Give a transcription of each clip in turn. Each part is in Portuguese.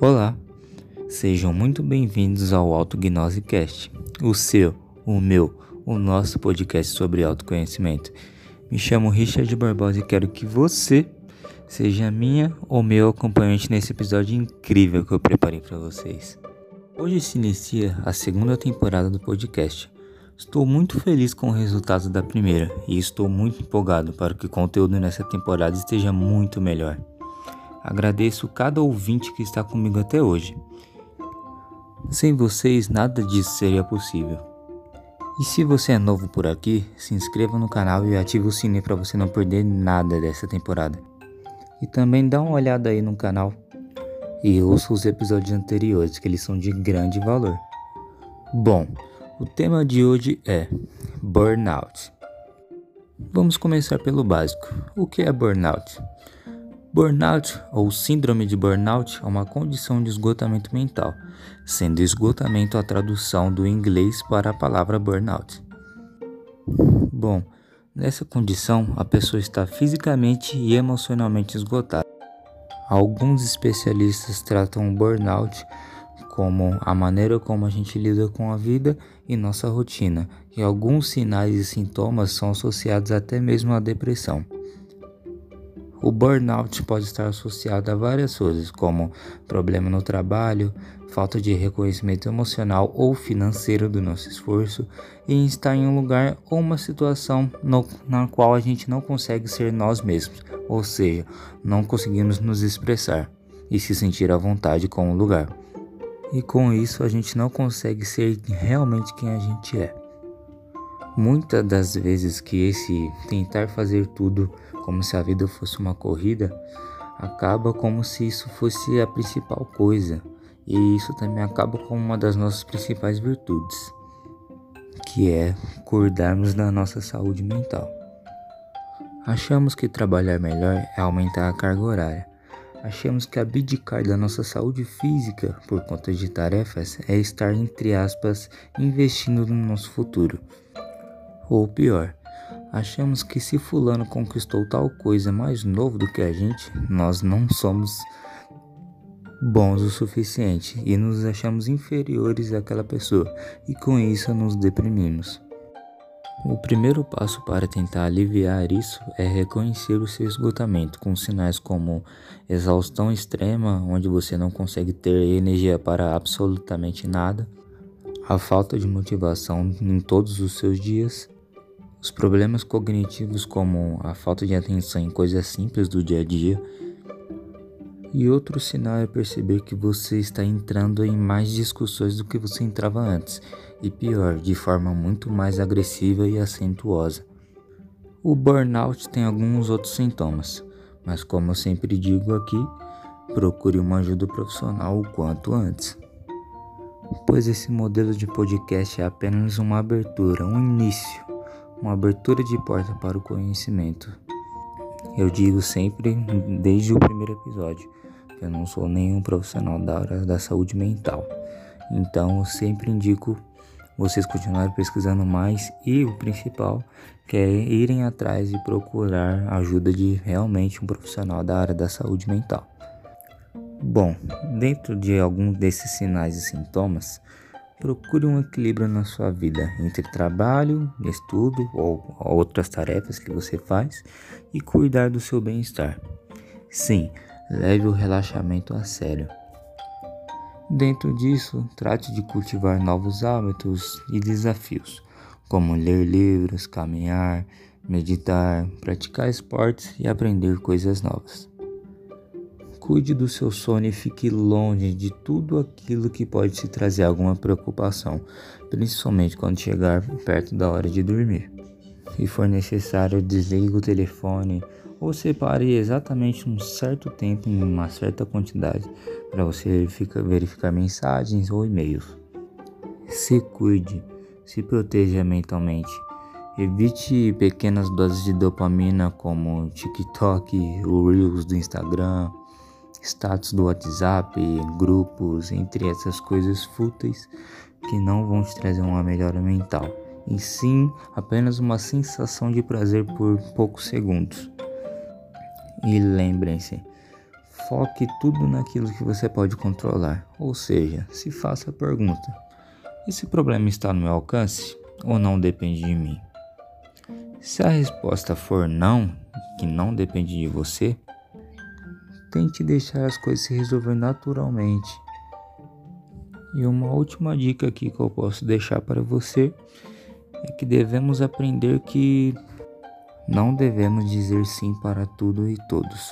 Olá, sejam muito bem-vindos ao AutoGnose Cast, o seu, o meu, o nosso podcast sobre autoconhecimento. Me chamo Richard Barbosa e quero que você seja minha ou meu acompanhante nesse episódio incrível que eu preparei para vocês. Hoje se inicia a segunda temporada do podcast. Estou muito feliz com o resultado da primeira e estou muito empolgado para que o conteúdo nessa temporada esteja muito melhor. Agradeço cada ouvinte que está comigo até hoje. Sem vocês, nada disso seria possível. E se você é novo por aqui, se inscreva no canal e ative o sininho para você não perder nada dessa temporada. E também dá uma olhada aí no canal e ouça os episódios anteriores, que eles são de grande valor. Bom, o tema de hoje é burnout. Vamos começar pelo básico. O que é burnout? Burnout ou síndrome de burnout é uma condição de esgotamento mental, sendo esgotamento a tradução do inglês para a palavra burnout. Bom, nessa condição a pessoa está fisicamente e emocionalmente esgotada. Alguns especialistas tratam o burnout como a maneira como a gente lida com a vida e nossa rotina, e alguns sinais e sintomas são associados até mesmo à depressão. O burnout pode estar associado a várias coisas, como problema no trabalho, falta de reconhecimento emocional ou financeiro do nosso esforço, e estar em um lugar ou uma situação no, na qual a gente não consegue ser nós mesmos, ou seja, não conseguimos nos expressar e se sentir à vontade com o lugar e com isso a gente não consegue ser realmente quem a gente é. Muitas das vezes que esse tentar fazer tudo como se a vida fosse uma corrida acaba como se isso fosse a principal coisa, e isso também acaba com uma das nossas principais virtudes, que é cuidarmos da nossa saúde mental. Achamos que trabalhar melhor é aumentar a carga horária, Achamos que abdicar da nossa saúde física por conta de tarefas é estar, entre aspas, investindo no nosso futuro. Ou pior, achamos que se Fulano conquistou tal coisa mais novo do que a gente, nós não somos bons o suficiente e nos achamos inferiores àquela pessoa, e com isso nos deprimimos. O primeiro passo para tentar aliviar isso é reconhecer o seu esgotamento com sinais como exaustão extrema, onde você não consegue ter energia para absolutamente nada, a falta de motivação em todos os seus dias, os problemas cognitivos como a falta de atenção em coisas simples do dia a dia. E outro sinal é perceber que você está entrando em mais discussões do que você entrava antes e pior, de forma muito mais agressiva e acentuosa. O burnout tem alguns outros sintomas, mas como eu sempre digo aqui, procure uma ajuda profissional o quanto antes. Pois esse modelo de podcast é apenas uma abertura, um início, uma abertura de porta para o conhecimento. Eu digo sempre, desde o primeiro episódio, que eu não sou nenhum profissional da área da saúde mental. Então eu sempre indico vocês continuarem pesquisando mais e o principal que é irem atrás e procurar ajuda de realmente um profissional da área da saúde mental. Bom, dentro de algum desses sinais e sintomas, procure um equilíbrio na sua vida entre trabalho, estudo ou outras tarefas que você faz e cuidar do seu bem-estar. Sim, leve o relaxamento a sério. Dentro disso, trate de cultivar novos hábitos e desafios, como ler livros, caminhar, meditar, praticar esportes e aprender coisas novas. Cuide do seu sono e fique longe de tudo aquilo que pode te trazer alguma preocupação, principalmente quando chegar perto da hora de dormir. Se for necessário, desligue o telefone ou separe exatamente um certo tempo em uma certa quantidade para você verificar, verificar mensagens ou e-mails. Se cuide, se proteja mentalmente. Evite pequenas doses de dopamina como TikTok, o Reels do Instagram, status do WhatsApp, grupos, entre essas coisas fúteis que não vão te trazer uma melhora mental, e sim apenas uma sensação de prazer por poucos segundos. E lembrem-se, foque tudo naquilo que você pode controlar. Ou seja, se faça a pergunta: esse problema está no meu alcance ou não depende de mim? Se a resposta for não, que não depende de você, tente deixar as coisas se resolver naturalmente. E uma última dica aqui que eu posso deixar para você é que devemos aprender que não devemos dizer sim para tudo e todos.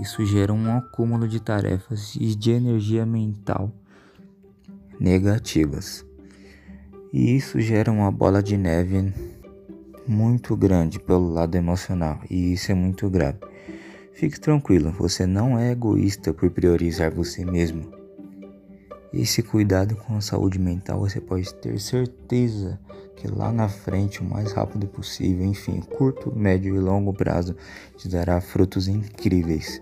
Isso gera um acúmulo de tarefas e de energia mental negativas. E isso gera uma bola de neve muito grande pelo lado emocional, e isso é muito grave. Fique tranquilo, você não é egoísta por priorizar você mesmo. Esse cuidado com a saúde mental você pode ter certeza que lá na frente, o mais rápido possível, enfim, curto, médio e longo prazo, te dará frutos incríveis.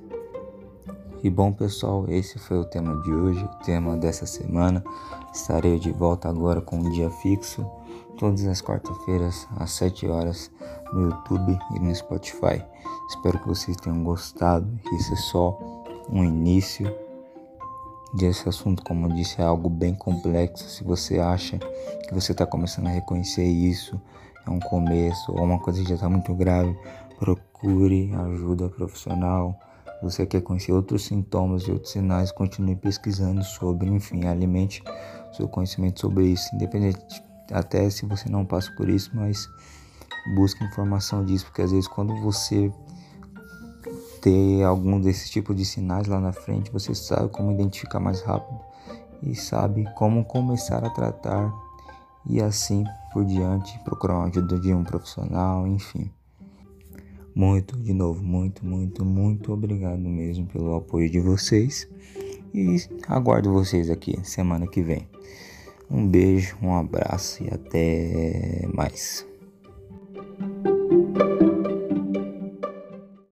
E bom pessoal, esse foi o tema de hoje, o tema dessa semana. Estarei de volta agora com um dia fixo, todas as quartas-feiras às 7 horas no YouTube e no Spotify. Espero que vocês tenham gostado. Isso é só um início desse assunto, como eu disse, é algo bem complexo. Se você acha que você está começando a reconhecer isso, é um começo ou uma coisa que já está muito grave, procure ajuda profissional você quer conhecer outros sintomas e outros sinais, continue pesquisando sobre, enfim, alimente seu conhecimento sobre isso, independente até se você não passa por isso, mas busque informação disso, porque às vezes quando você ter algum desses tipos de sinais lá na frente, você sabe como identificar mais rápido e sabe como começar a tratar e assim por diante, procurar uma ajuda de um profissional, enfim. Muito, de novo, muito, muito, muito obrigado mesmo pelo apoio de vocês. E aguardo vocês aqui semana que vem. Um beijo, um abraço e até mais.